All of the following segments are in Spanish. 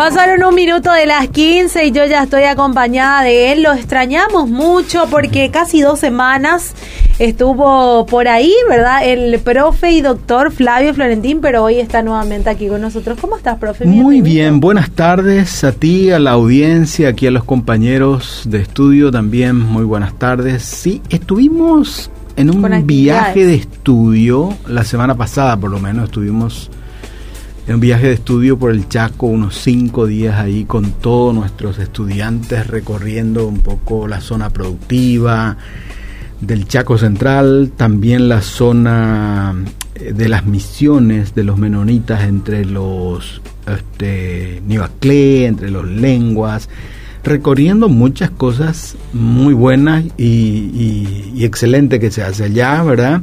Pasaron un minuto de las 15 y yo ya estoy acompañada de él. Lo extrañamos mucho porque casi dos semanas estuvo por ahí, ¿verdad? El profe y doctor Flavio Florentín, pero hoy está nuevamente aquí con nosotros. ¿Cómo estás, profe? Muy bien, buenas tardes a ti, a la audiencia, aquí a los compañeros de estudio también. Muy buenas tardes. Sí, estuvimos en un viaje de estudio la semana pasada, por lo menos estuvimos un viaje de estudio por el Chaco, unos cinco días ahí con todos nuestros estudiantes recorriendo un poco la zona productiva del Chaco Central, también la zona eh, de las misiones de los menonitas entre los este, entre los lenguas, recorriendo muchas cosas muy buenas y, y excelentes que se hace allá, ¿verdad?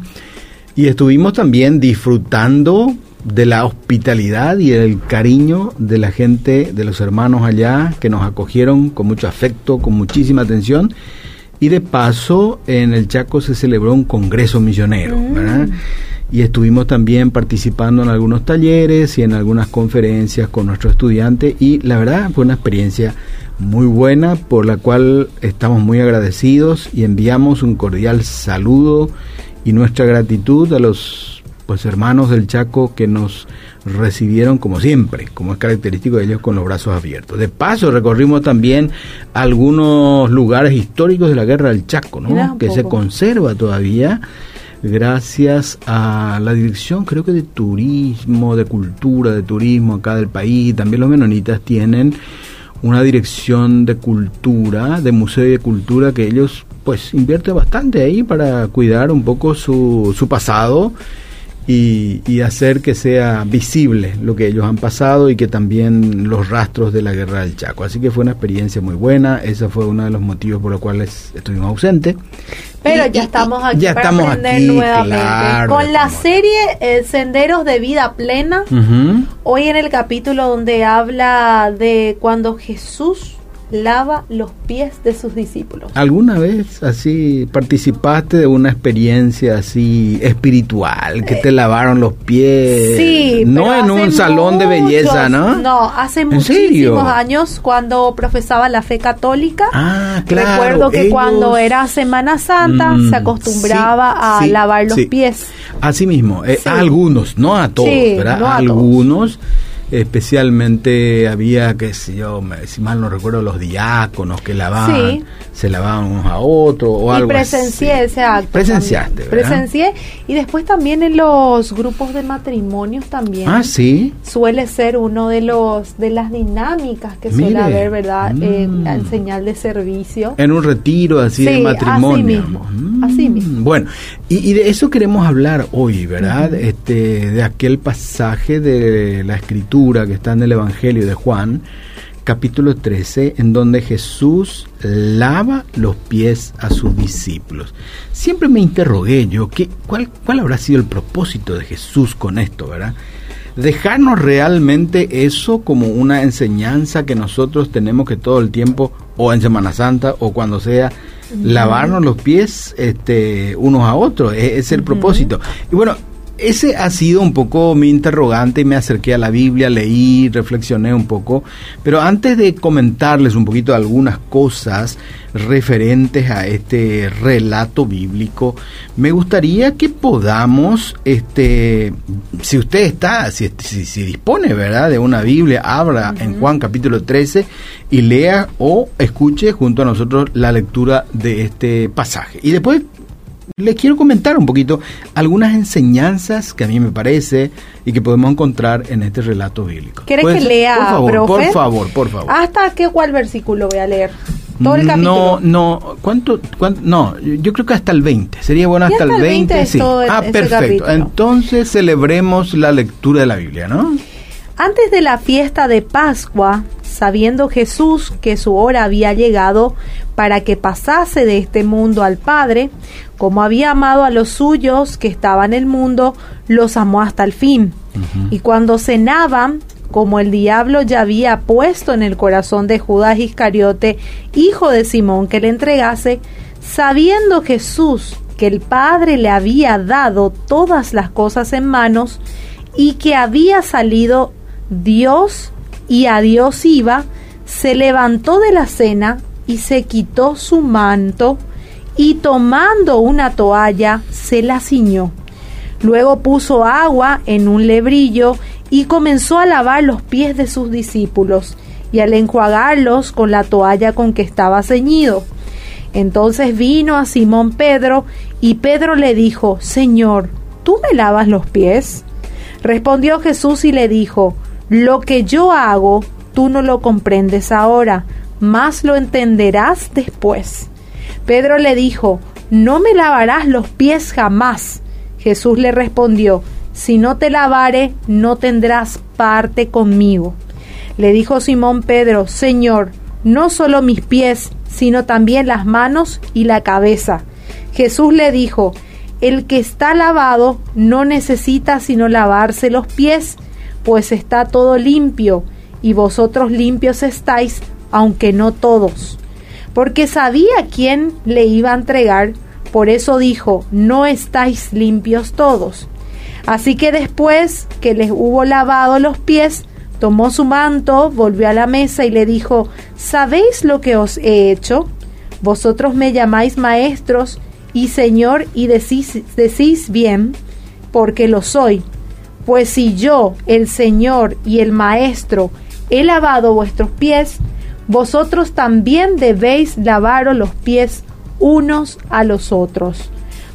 Y estuvimos también disfrutando de la hospitalidad y el cariño de la gente, de los hermanos allá, que nos acogieron con mucho afecto, con muchísima atención. Y de paso, en el Chaco se celebró un congreso misionero, mm. Y estuvimos también participando en algunos talleres y en algunas conferencias con nuestros estudiantes y la verdad fue una experiencia muy buena por la cual estamos muy agradecidos y enviamos un cordial saludo y nuestra gratitud a los pues hermanos del Chaco que nos recibieron como siempre, como es característico de ellos con los brazos abiertos. De paso recorrimos también algunos lugares históricos de la guerra del Chaco, ¿no? que se conserva todavía gracias a la dirección creo que de turismo, de cultura, de turismo acá del país, también los menonitas tienen una dirección de cultura, de museo de cultura que ellos pues invierten bastante ahí para cuidar un poco su, su pasado y, hacer que sea visible lo que ellos han pasado y que también los rastros de la guerra del Chaco. Así que fue una experiencia muy buena, ese fue uno de los motivos por los cuales estuvimos ausentes. Pero ya estamos aquí ya para estamos aprender nuevamente. Con la serie eh, Senderos de Vida Plena, hoy en el capítulo donde habla de cuando Jesús lava los pies de sus discípulos. ¿Alguna vez así participaste de una experiencia así espiritual, que te lavaron los pies? Sí, no en un salón de belleza, ¿no? No, hace muchísimos años cuando profesaba la fe católica. Ah, claro. Recuerdo que cuando era Semana Santa mm, se acostumbraba a lavar los pies. Así mismo, eh, a algunos, no a todos, ¿verdad? a, algunos especialmente había, qué sé yo, si mal no recuerdo, los diáconos que lavaban, se lavaban unos a otros o algo presencié ese acto. Presenciaste, Presencié y después también en los grupos de matrimonios también. Ah, sí. Suele ser uno de los de las dinámicas que suele haber, ¿verdad? Mm. en señal de servicio. En un retiro así de matrimonio. Así mismo. Mm. así mismo. Bueno, y, de eso queremos hablar hoy, ¿verdad? Este de aquel pasaje de la escritura que está en el Evangelio de Juan, capítulo 13, en donde Jesús lava los pies a sus discípulos. Siempre me interrogué yo, ¿qué, cuál, ¿cuál habrá sido el propósito de Jesús con esto, verdad? Dejarnos realmente eso como una enseñanza que nosotros tenemos que todo el tiempo, o en Semana Santa, o cuando sea, lavarnos los pies este, unos a otros, e-, es, el propósito. Y bueno, ese ha sido un poco mi interrogante y me acerqué a la Biblia, leí, reflexioné un poco, pero antes de comentarles un poquito algunas cosas referentes a este relato bíblico, me gustaría que podamos, este, si usted está, si, si, dispone, ¿verdad?, de una Biblia, abra en Juan capítulo 13 y lea o escuche junto a nosotros la lectura de este pasaje. Y después les quiero comentar un poquito algunas enseñanzas que a mí me parece y que podemos encontrar en este relato bíblico. ¿Quieres que lea, por favor, Por favor, por favor. ¿Hasta qué cuál versículo voy a leer? ¿Todo el capítulo? No, no, ¿cuánto, cuánto? No, yo creo que hasta el 20. Sería bueno hasta, el 20, sí. Ah, perfecto. Entonces celebremos la lectura de la Biblia, ¿no? Antes de la fiesta de Pascua, sabiendo Jesús que su hora había llegado para que pasase de este mundo al Padre, como había amado a los suyos que estaban en el mundo, los amó hasta el fin. Y cuando cenaban, como el diablo ya había puesto en el corazón de Judas Iscariote, hijo de Simón, que le entregase, sabiendo Jesús que el Padre le había dado todas las cosas en manos y que había salido Dios y a Dios iba, se levantó de la cena y se quitó su manto y tomando una toalla se la ciñó. Luego puso agua en un lebrillo y comenzó a lavar los pies de sus discípulos y al enjuagarlos con la toalla con que estaba ceñido. Entonces vino a Simón Pedro y Pedro le dijo, Señor, ¿tú me lavas los pies? Respondió Jesús y le dijo, Lo que yo hago, tú no lo comprendes ahora, mas lo entenderás después. Pedro le dijo, No me lavarás los pies jamás. Jesús le respondió, Si no te lavare, no tendrás parte conmigo. Le dijo Simón Pedro, Señor, no solo mis pies, sino también las manos y la cabeza. Jesús le dijo, el que está lavado no necesita sino lavarse los pies, pues está todo limpio, y vosotros limpios estáis, aunque no todos. Porque sabía quién le iba a entregar, por eso dijo, no estáis limpios todos. Así que después que les hubo lavado los pies, tomó su manto, volvió a la mesa y le dijo, ¿sabéis lo que os he hecho? Vosotros me llamáis maestros y Señor y decís, decís bien, porque lo soy. Pues si yo, el Señor y el Maestro, he lavado vuestros pies, vosotros también debéis lavaros los pies unos a los otros.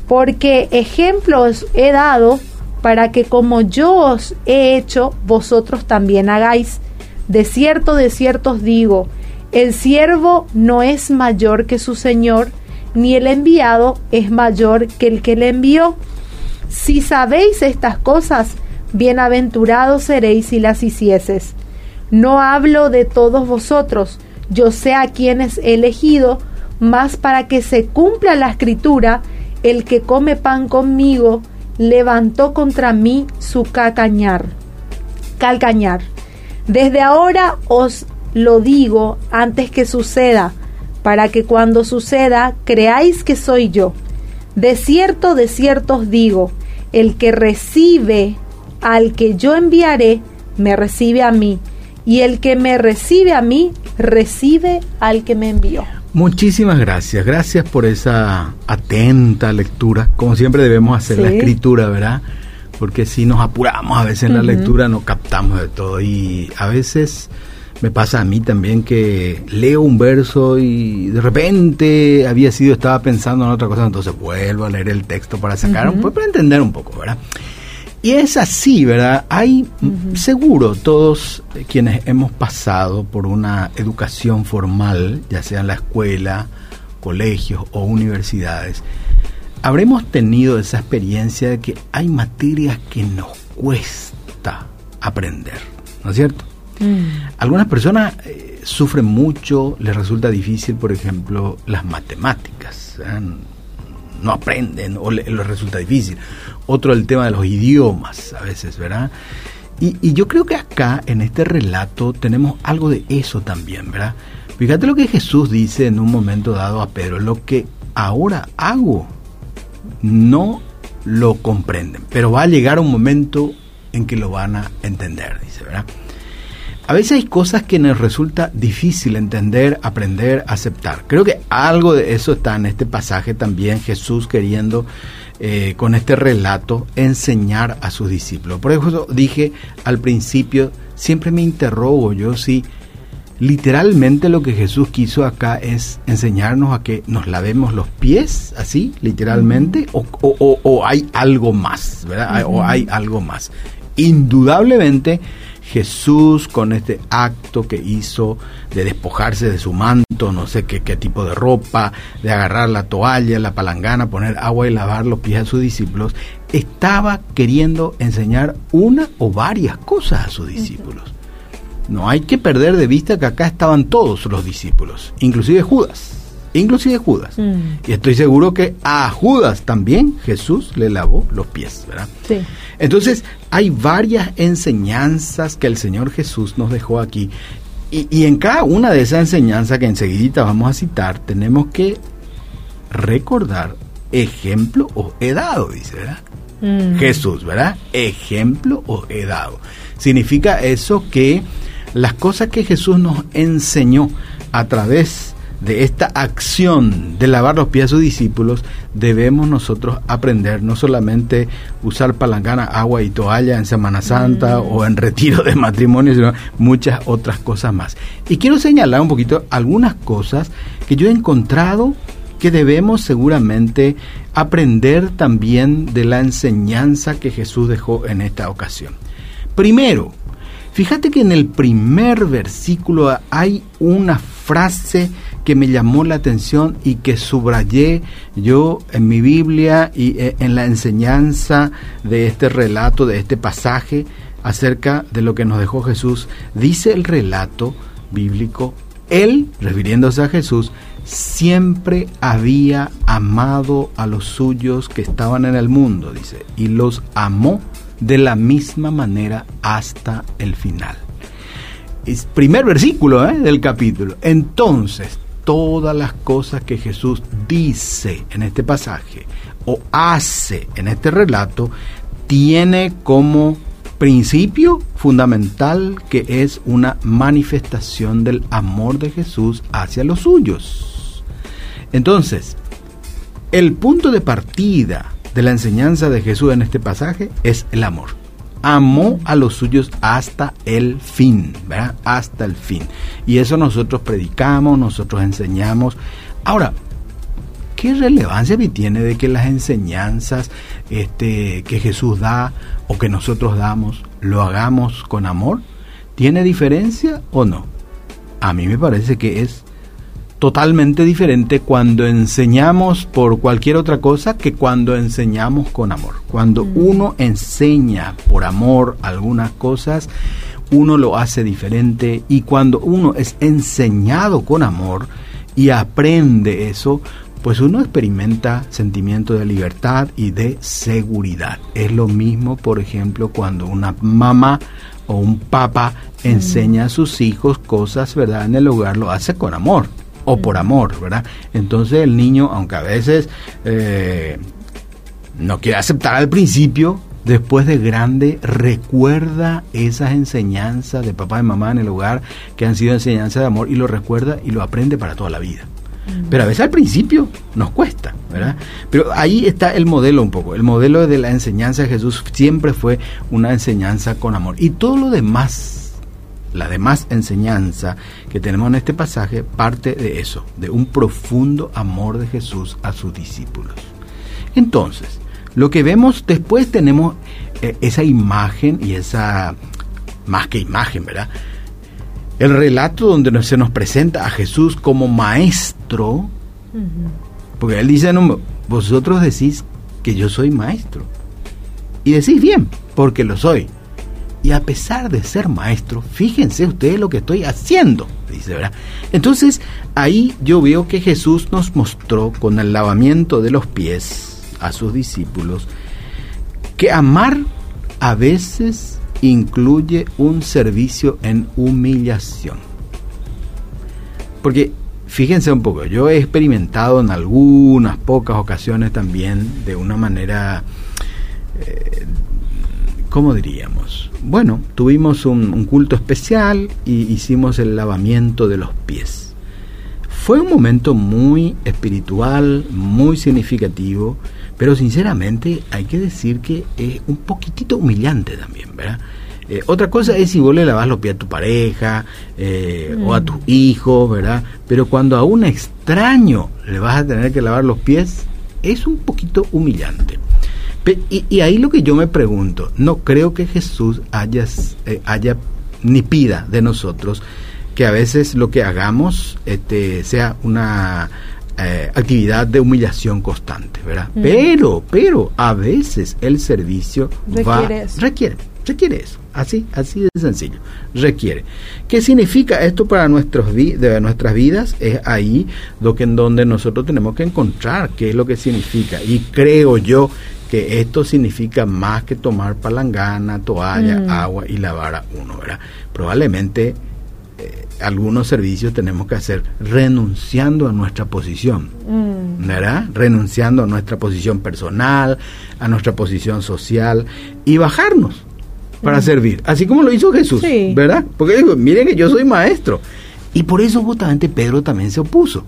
Porque ejemplo os he dado para que como yo os he hecho, vosotros también hagáis. De cierto, de cierto os digo, el siervo no es mayor que su Señor, ni el enviado es mayor que el que le envió. Si sabéis estas cosas, bienaventurados seréis si las hicieses. No hablo de todos vosotros, yo sé a quienes he elegido, mas para que se cumpla la escritura, el que come pan conmigo levantó contra mí su cacañar. Calcañar. Desde ahora os lo digo antes que suceda, para que cuando suceda creáis que soy yo. De cierto, de cierto os digo, el que recibe al que yo enviaré, me recibe a mí, y el que me recibe a mí, recibe al que me envió. Muchísimas gracias, gracias por esa atenta lectura. Como siempre debemos hacer la escritura, ¿verdad? Porque si nos apuramos a veces en la lectura no captamos de todo y a veces me pasa a mí también que leo un verso y de repente había sido, estaba pensando en otra cosa, entonces vuelvo a leer el texto para sacar, un poco, para entender un poco, ¿verdad? Y es así, ¿verdad? Hay seguro todos quienes hemos pasado por una educación formal, ya sea en la escuela, colegios o universidades, habremos tenido esa experiencia de que hay materias que nos cuesta aprender, ¿no es cierto? Mm. Algunas personas eh, sufren mucho, les resulta difícil, por ejemplo, las matemáticas. No aprenden o les resulta difícil. Otro el tema de los idiomas, a veces, ¿verdad? Y, y, yo creo que acá, en este relato, tenemos algo de eso también, ¿verdad? Fíjate lo que Jesús dice en un momento dado a Pedro, lo que ahora hago no lo comprenden, pero va a llegar un momento en que lo van a entender, dice, ¿verdad? A veces hay cosas que nos resulta difícil entender, aprender, aceptar. Creo que algo de eso está en este pasaje también, Jesús queriendo eh, con este relato enseñar a sus discípulos. Por eso dije al principio, siempre me interrogo yo si literalmente lo que Jesús quiso acá es enseñarnos a que nos lavemos los pies, así, literalmente, o, hay algo más, ¿verdad? O hay algo más. Indudablemente Jesús con este acto que hizo de despojarse de su manto, no sé qué, qué, tipo de ropa, de agarrar la toalla, la palangana, poner agua y lavar los pies a sus discípulos, estaba queriendo enseñar una o varias cosas a sus discípulos. No hay que perder de vista que acá estaban todos los discípulos, inclusive Judas, inclusive Judas. Mm. Y estoy seguro que a Judas también Jesús le lavó los pies, ¿verdad? Sí. Entonces, hay varias enseñanzas que el Señor Jesús nos dejó aquí. Y, en cada una de esas enseñanzas que enseguida vamos a citar, tenemos que recordar ejemplo o he dado, dice, ¿verdad? Mm. Jesús, ¿verdad? Ejemplo o he dado. Significa eso que las cosas que Jesús nos enseñó a través de esta acción de lavar los pies a sus discípulos, debemos nosotros aprender no solamente usar palangana, agua y toalla en Semana Santa mm. o en retiro de matrimonio, sino muchas otras cosas más. Y quiero señalar un poquito algunas cosas que yo he encontrado que debemos seguramente aprender también de la enseñanza que Jesús dejó en esta ocasión. Primero, fíjate que en el primer versículo hay una frase que me llamó la atención y que subrayé yo en mi Biblia y eh, en la enseñanza de este relato, de este pasaje acerca de lo que nos dejó Jesús. Dice el relato bíblico, él, refiriéndose a Jesús, siempre había amado a los suyos que estaban en el mundo, dice, y los amó de la misma manera hasta el final. Es primer versículo ¿eh? del capítulo. Entonces, todas las cosas que Jesús dice en este pasaje o hace en este relato, tiene como principio fundamental que es una manifestación del amor de Jesús hacia los suyos. Entonces, el punto de partida de la enseñanza de Jesús en este pasaje es el amor. Amó a los suyos hasta el fin, ¿verdad? Hasta el fin. Y eso nosotros predicamos, nosotros enseñamos. Ahora, ¿qué relevancia tiene de que las enseñanzas este, que Jesús da o que nosotros damos lo hagamos con amor? ¿Tiene diferencia o no? A mí me parece que es totalmente diferente cuando enseñamos por cualquier otra cosa que cuando enseñamos con amor. Cuando mm. uno enseña por amor algunas cosas, uno lo hace diferente y cuando uno es enseñado con amor y aprende eso, pues uno experimenta sentimiento de libertad y de seguridad. Es lo mismo, por ejemplo, cuando una mamá o un papá mm. enseña a sus hijos cosas, ¿verdad? En el hogar lo hace con amor o por amor, ¿verdad? Entonces el niño, aunque a veces eh, no quiere aceptar al principio, después de grande recuerda esas enseñanzas de papá y mamá en el hogar que han sido enseñanzas de amor y lo recuerda y lo aprende para toda la vida. Pero a veces al principio nos cuesta, ¿verdad? Pero ahí está el modelo un poco. El modelo de la enseñanza de Jesús siempre fue una enseñanza con amor. Y todo lo demás la demás enseñanza que tenemos en este pasaje parte de eso, de un profundo amor de Jesús a sus discípulos. Entonces, lo que vemos después tenemos eh, esa imagen y esa, más que imagen, ¿verdad? El relato donde se nos presenta a Jesús como maestro, porque él dice, vosotros decís que yo soy maestro. Y decís bien, porque lo soy y a pesar de ser maestro, fíjense ustedes lo que estoy haciendo, dice, ¿verdad? Entonces, ahí yo veo que Jesús nos mostró con el lavamiento de los pies a sus discípulos que amar a veces incluye un servicio en humillación. Porque fíjense un poco, yo he experimentado en algunas pocas ocasiones también de una manera eh, ¿cómo diríamos? Bueno, tuvimos un, culto especial y hicimos el lavamiento de los pies. Fue un momento muy espiritual, muy significativo, pero sinceramente hay que decir que es un poquitito humillante también, ¿verdad? Eh, otra cosa es si vos le lavas los pies a tu pareja eh, o a mm. tu hijo, ¿verdad? Pero cuando a un extraño le vas a tener que lavar los pies, es un poquito humillante. Y, ahí lo que yo me pregunto, no creo que Jesús haya, eh, haya ni pida de nosotros que a veces lo que hagamos este, sea una eh, actividad de humillación constante, ¿verdad? Mm. Pero, pero a veces el servicio requiere, va, requiere Requiere eso, así, así de sencillo, requiere. ¿Qué significa esto para nuestros de nuestras vidas? Es ahí lo que en donde nosotros tenemos que encontrar qué es lo que significa. Y creo yo que esto significa más que tomar palangana, toalla, mm. agua y lavar a uno, ¿verdad? Probablemente eh, algunos servicios tenemos que hacer renunciando a nuestra posición, mm. ¿verdad? Renunciando a nuestra posición personal, a nuestra posición social y bajarnos para servir, así como lo hizo Jesús, ¿verdad? Porque dijo, miren que yo soy maestro. Y por eso justamente Pedro también se opuso.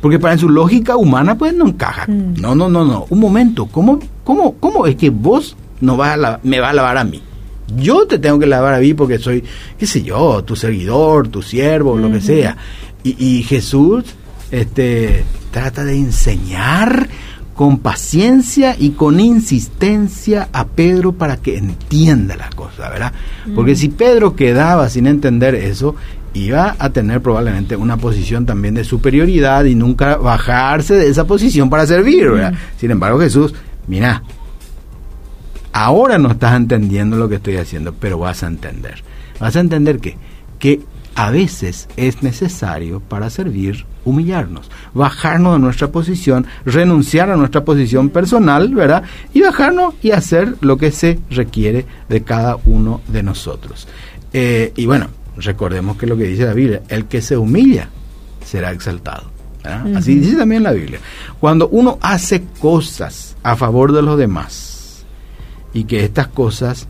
Porque para su lógica humana pues no encaja. Mm. No, no, no, no. Un momento, ¿cómo, cómo, cómo es que vos no vas a me vas a lavar a mí? Yo te tengo que lavar a mí porque soy, qué sé yo, tu seguidor, tu siervo, lo que sea. Y, y, Jesús este, trata de enseñar con paciencia y con insistencia a Pedro para que entienda la cosa, ¿verdad? Porque mm. si Pedro quedaba sin entender eso, iba a tener probablemente una posición también de superioridad y nunca bajarse de esa posición para servir. ¿verdad? Sin embargo, Jesús, mira, ahora no estás entendiendo lo que estoy haciendo, pero vas a entender. Vas a entender que, que a veces es necesario para servir humillarnos, bajarnos de nuestra posición, renunciar a nuestra posición personal, ¿verdad? Y bajarnos y hacer lo que se requiere de cada uno de nosotros. Eh, y bueno, recordemos que lo que dice la Biblia, el que se humilla será exaltado. Así dice también la Biblia. Cuando uno hace cosas a favor de los demás y que estas cosas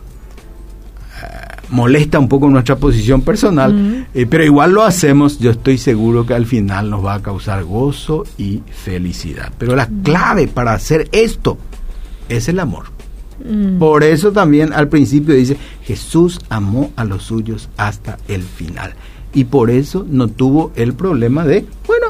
molesta un poco nuestra posición personal, eh, pero igual lo hacemos, yo estoy seguro que al final nos va a causar gozo y felicidad. Pero la clave para hacer esto es el amor. Mm. Por eso también al principio dice, Jesús amó a los suyos hasta el final. Y por eso no tuvo el problema de, bueno,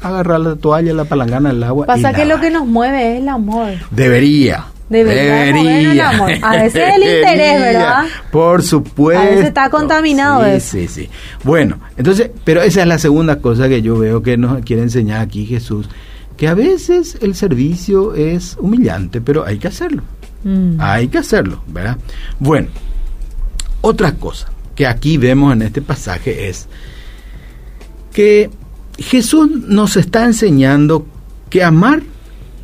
agarrar la toalla, la palangana, el agua. Pasa que lo que nos mueve es el amor. Debería. Debería. amor. A veces el interés, ¿verdad? Por supuesto. A veces está contaminado sí, Sí, sí. Bueno, entonces, pero esa es la segunda cosa que yo veo que nos quiere enseñar aquí Jesús, que a veces el servicio es humillante, pero hay que hacerlo. Mm. Hay que hacerlo, ¿verdad? Bueno, otra cosa que aquí vemos en este pasaje es que Jesús nos está enseñando que amar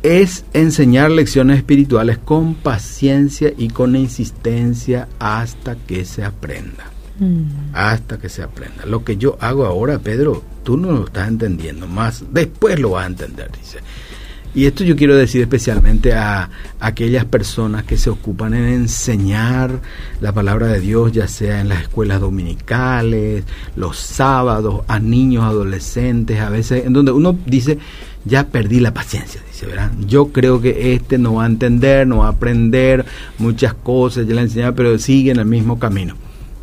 es enseñar lecciones espirituales con paciencia y con insistencia hasta que se aprenda. Mm. Hasta que se aprenda. Lo que yo hago ahora, Pedro, tú no lo estás entendiendo, más después lo vas a entender, dice. Y esto yo quiero decir especialmente a, aquellas personas que se ocupan en enseñar la palabra de Dios, ya sea en las escuelas dominicales, los sábados, a niños, adolescentes, a veces en donde uno dice, ya perdí la paciencia, dice, ¿verdad? Yo creo que este no va a entender, no va a aprender muchas cosas, ya le enseñado, pero sigue en el mismo camino.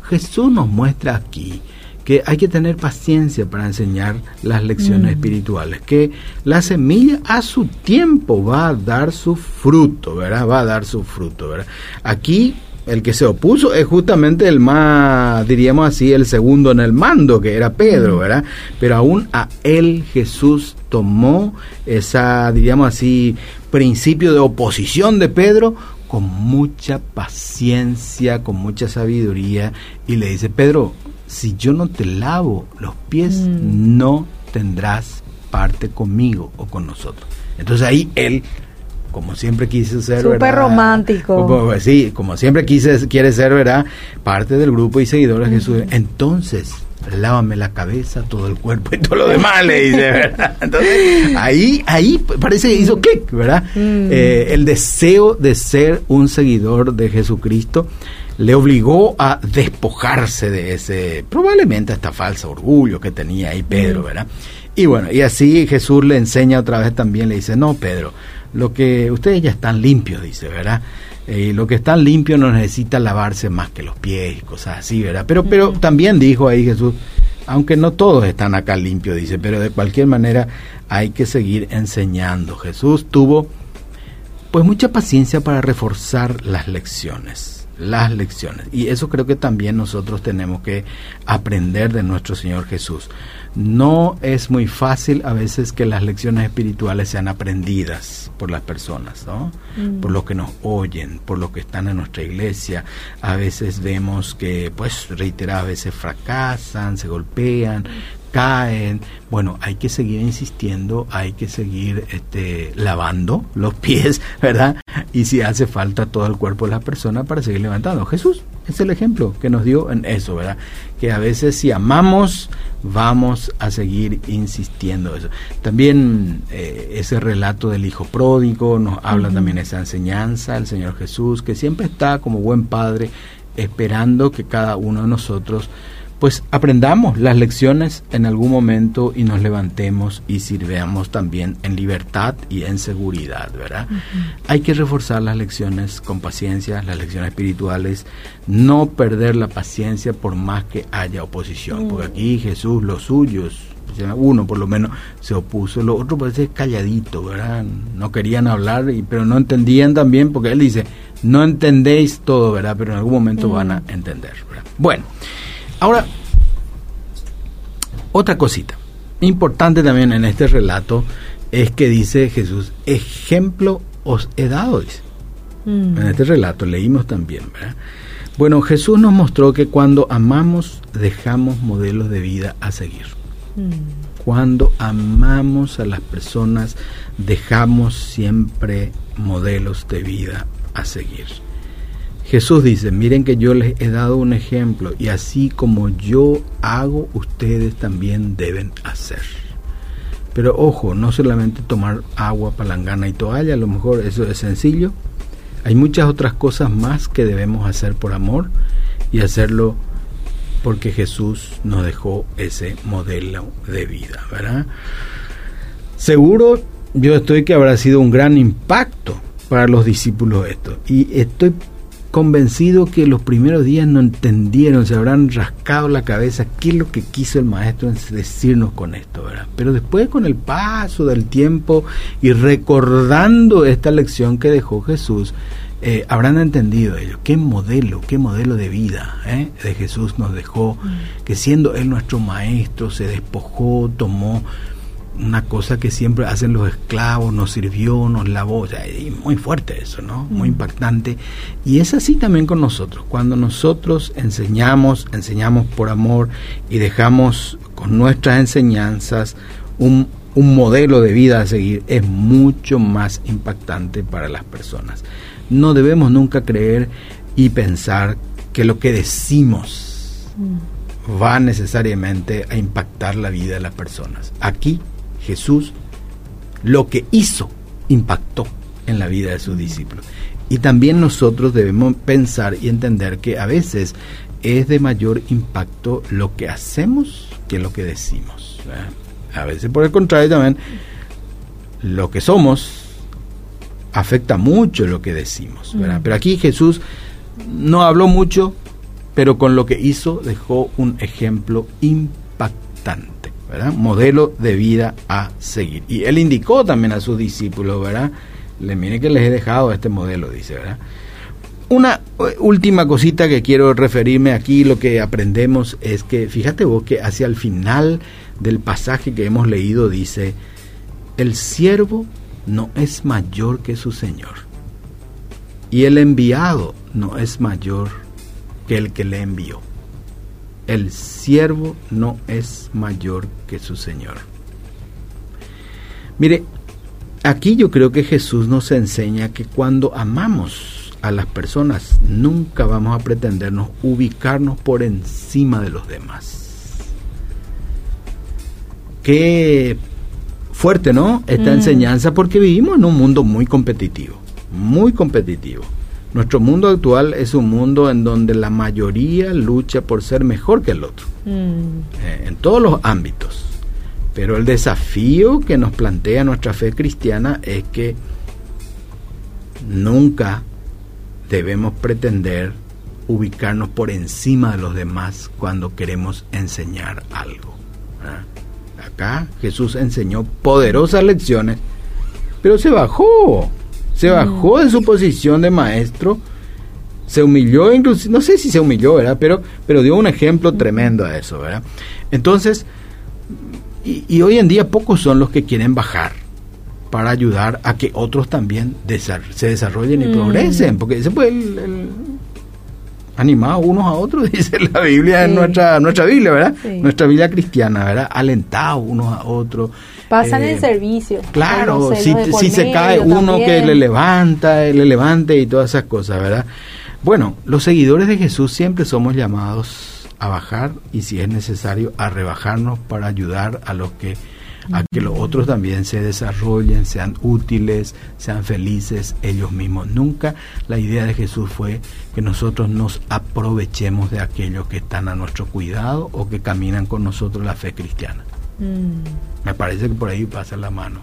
Jesús nos muestra aquí que hay que tener paciencia para enseñar las lecciones mm. espirituales, que la semilla a su tiempo va a dar su fruto, ¿verdad? Va a dar su fruto, ¿verdad? Aquí el que se opuso es justamente el más, diríamos así, el segundo en el mando, que era Pedro. ¿verdad? Pero aún a él Jesús tomó esa, diríamos así, principio de oposición de Pedro con mucha paciencia, con mucha sabiduría, y le dice, Pedro, si yo no te lavo los pies, mm. no tendrás parte conmigo o con nosotros. Entonces ahí él, como siempre quise ser, súper romántico, como, sí, como siempre quise, quiere ser, verdad, parte del grupo y seguidores de Jesús. Entonces lávame la cabeza, todo el cuerpo y todo lo demás, le dice, ¿verdad? Entonces, ahí, ahí parece que hizo clic, ¿verdad? Mm. Eh, el deseo de ser un seguidor de Jesucristo le obligó a despojarse de ese, probablemente hasta falso orgullo que tenía ahí Pedro, ¿verdad? Y bueno, y así Jesús le enseña otra vez también, le dice, no, Pedro, lo que ustedes ya están limpios, dice, ¿verdad? Y lo que está limpio no necesita lavarse más que los pies y cosas así, ¿verdad? Pero, pero también dijo ahí Jesús, aunque no todos están acá limpios, dice, pero de cualquier manera hay que seguir enseñando. Jesús tuvo pues mucha paciencia para reforzar las lecciones las lecciones. Y eso creo que también nosotros tenemos que aprender de nuestro Señor Jesús. No es muy fácil a veces que las lecciones espirituales sean aprendidas por las personas, ¿no? Mm. Por lo que nos oyen, por lo que están en nuestra iglesia. A veces vemos que, pues, reiteradas veces fracasan, se golpean, caen. Bueno, hay que seguir insistiendo, hay que seguir este, lavando los pies, ¿verdad? Y si hace falta todo el cuerpo de la persona para seguir levantando. Jesús es el ejemplo que nos dio en eso, ¿verdad? Que a veces si amamos, vamos a seguir insistiendo eso. También eh, ese relato del hijo pródigo nos habla también esa enseñanza, el Señor Jesús, que siempre está como buen padre esperando que cada uno de nosotros pues aprendamos las lecciones en algún momento y nos levantemos y sirveamos también en libertad y en seguridad, ¿verdad? Hay que reforzar las lecciones con paciencia, las lecciones espirituales, no perder la paciencia por más que haya oposición, porque aquí Jesús, los suyos, uno por lo menos se opuso, los otros parece calladito, ¿verdad? No querían hablar, y, pero no entendían también, porque él dice, no entendéis todo, ¿verdad? Pero en algún momento van a entender, ¿verdad? Bueno. Ahora, otra cosita importante también en este relato es que dice Jesús, ejemplo os he dado, dice. Mm. En este relato leímos también, ¿verdad? Bueno, Jesús nos mostró que cuando amamos dejamos modelos de vida a seguir. Mm. Cuando amamos a las personas dejamos siempre modelos de vida a seguir. Jesús dice, miren que yo les he dado un ejemplo y así como yo hago, ustedes también deben hacer. Pero ojo, no solamente tomar agua, palangana y toalla, a lo mejor eso es sencillo. Hay muchas otras cosas más que debemos hacer por amor y hacerlo porque Jesús nos dejó ese modelo de vida, ¿verdad? Seguro yo estoy que habrá sido un gran impacto para los discípulos esto. Y estoy convencido que los primeros días no entendieron, se habrán rascado la cabeza qué es lo que quiso el maestro decirnos con esto, ¿verdad? Pero después con el paso del tiempo y recordando esta lección que dejó Jesús, eh, habrán entendido ellos qué modelo, qué modelo de vida ¿eh? de Jesús nos dejó, mm. que siendo Él nuestro maestro, se despojó, tomó una cosa que siempre hacen los esclavos, nos sirvió, nos lavó, o sea, muy fuerte eso, ¿no? Muy mm. impactante. Y es así también con nosotros. Cuando nosotros enseñamos, enseñamos por amor y dejamos con nuestras enseñanzas un, un modelo de vida a seguir, es mucho más impactante para las personas. No debemos nunca creer y pensar que lo que decimos mm. va necesariamente a impactar la vida de las personas. Aquí Jesús, lo que hizo impactó en la vida de sus discípulos. Y también nosotros debemos pensar y entender que a veces es de mayor impacto lo que hacemos que lo que decimos. A veces por el contrario también lo que somos afecta mucho lo que decimos. Pero aquí Jesús no habló mucho, pero con lo que hizo dejó un ejemplo impactante. Modelo de vida a seguir. Y él indicó también a sus discípulos, ¿verdad? Le mire que les he dejado este modelo, dice, ¿verdad? Una eh, última cosita que quiero referirme aquí, lo que aprendemos es que, fíjate vos que hacia el final del pasaje que hemos leído dice, el siervo no es mayor que su Señor, y el enviado no es mayor que el que le envió el siervo no es mayor que su Señor. Mire, aquí yo creo que Jesús nos enseña que cuando amamos a las personas, nunca vamos a pretendernos ubicarnos por encima de los demás. Qué fuerte, ¿no? Esta mm. enseñanza porque vivimos en un mundo muy competitivo, muy competitivo. Nuestro mundo actual es un mundo en donde la mayoría lucha por ser mejor que el otro, mm. eh, en todos los ámbitos. Pero el desafío que nos plantea nuestra fe cristiana es que nunca debemos pretender ubicarnos por encima de los demás cuando queremos enseñar algo. Acá Jesús enseñó poderosas lecciones, pero se bajó se bajó de su posición de maestro, se humilló, incluso, no sé si se humilló, ¿verdad? Pero, pero dio un ejemplo tremendo a eso, ¿verdad? Entonces, y, hoy en día pocos son los que quieren bajar para ayudar a que otros también se desarrollen y mm. progresen, porque ese fue el, animado unos a otros, dice la Biblia, en nuestra, nuestra Biblia, ¿verdad? Nuestra Biblia cristiana, ¿verdad? Alentados unos a otros. Pasan el eh, servicio. Claro, si, si se cae uno que le levanta, le levante y todas esas cosas, ¿verdad? Bueno, los seguidores de Jesús siempre somos llamados a bajar y si es necesario a rebajarnos para ayudar a los que a que los otros también se desarrollen, sean útiles, sean felices ellos mismos. Nunca la idea de Jesús fue que nosotros nos aprovechemos de aquellos que están a nuestro cuidado o que caminan con nosotros la fe cristiana. Mm. Me parece que por ahí pasa la mano.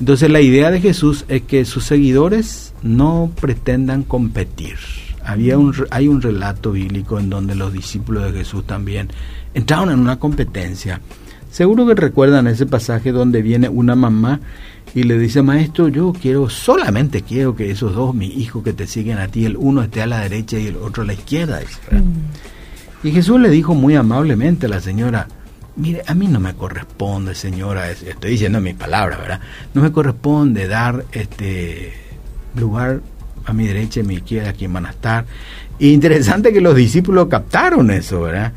Entonces la idea de Jesús es que sus seguidores no pretendan competir. Había un, hay un relato bíblico en donde los discípulos de Jesús también entraron en una competencia Seguro que recuerdan ese pasaje donde viene una mamá y le dice, maestro, yo quiero, solamente quiero que esos dos, mis hijos que te siguen a ti, el uno esté a la derecha y el otro a la izquierda. Mm. Y Jesús le dijo muy amablemente a la señora, mire, a mí no me corresponde, señora, estoy diciendo mi palabra, ¿verdad? No me corresponde dar este lugar a mi derecha y a mi izquierda, a quien van a estar. interesante que los discípulos captaron eso, ¿verdad?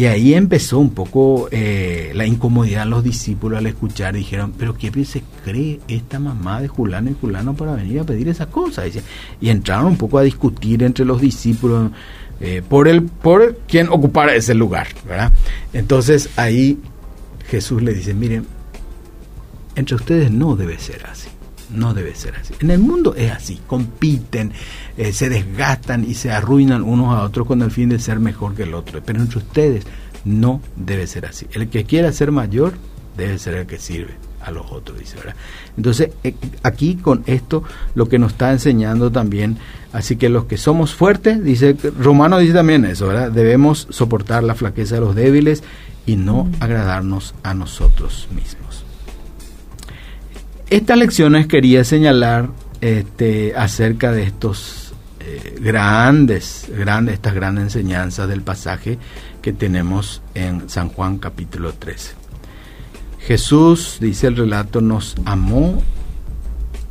Y ahí empezó un poco eh, la incomodidad de los discípulos al escuchar. Dijeron, pero ¿qué se cree esta mamá de Julano y Julano para venir a pedir esa cosa? Y, entraron un poco a discutir entre los discípulos eh, por, el, por quién ocupara ese lugar. Entonces ahí Jesús le dice, miren, entre ustedes no debe ser así. No debe ser así. En el mundo es así, compiten, eh, se desgastan y se arruinan unos a otros con el fin de ser mejor que el otro. Pero entre ustedes no debe ser así. El que quiera ser mayor debe ser el que sirve a los otros, dice, ¿verdad? Entonces, eh, aquí con esto lo que nos está enseñando también, así que los que somos fuertes, dice, Romano dice también eso, ¿verdad? Debemos soportar la flaqueza de los débiles y no mm. agradarnos a nosotros mismos. Estas lecciones quería señalar este, acerca de estos eh, grandes, grandes, estas grandes enseñanzas del pasaje que tenemos en San Juan capítulo 13. Jesús, dice el relato, nos amó,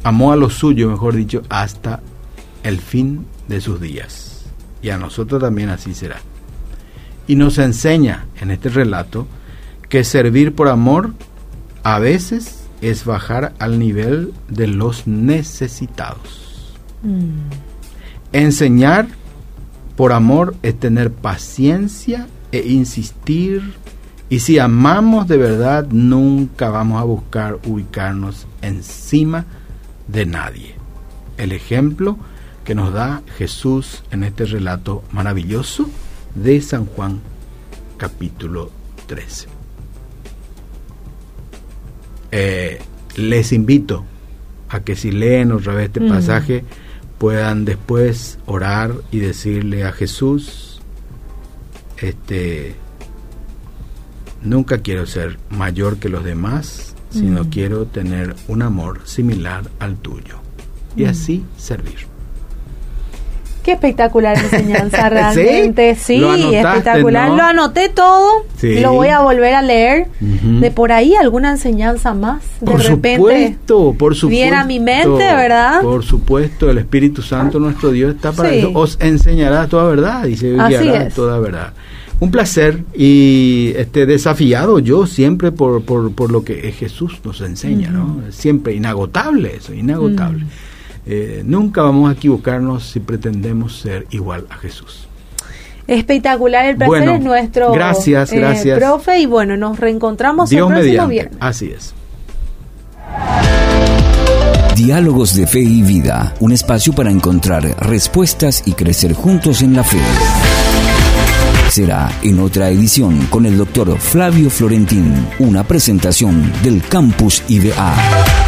amó a lo suyo, mejor dicho, hasta el fin de sus días. Y a nosotros también así será. Y nos enseña en este relato que servir por amor a veces es bajar al nivel de los necesitados. Mm. Enseñar por amor es tener paciencia e insistir. Y si amamos de verdad, nunca vamos a buscar ubicarnos encima de nadie. El ejemplo que nos da Jesús en este relato maravilloso de San Juan capítulo 13. Eh, les invito a que si leen otra vez este pasaje puedan después orar y decirle a Jesús, este, nunca quiero ser mayor que los demás, sino quiero tener un amor similar al tuyo y así servir. Qué espectacular enseñanza realmente. Sí, espectacular. Lo anoté todo. Lo voy a volver a leer. De por ahí alguna enseñanza más. De por repente. Supuesto, por supuesto. Viene a mi mente, ¿verdad? Por supuesto, el Espíritu Santo, nuestro Dios, está para eso. Os enseñará toda verdad y se guiará toda verdad. Un placer y este desafiado yo siempre por, por, por lo que Jesús nos enseña, ¿no? Siempre inagotable eso, inagotable. Eh, nunca vamos a equivocarnos si pretendemos ser igual a Jesús. Espectacular, el placer es nuestro. Gracias, eh, gracias. Profe, y bueno, nos reencontramos el próximo viernes. Así es. Diálogos de Fe y Vida, un espacio para encontrar respuestas y crecer juntos en la fe. Será en otra edición con el doctor Flavio Florentín, una presentación del Campus IBA.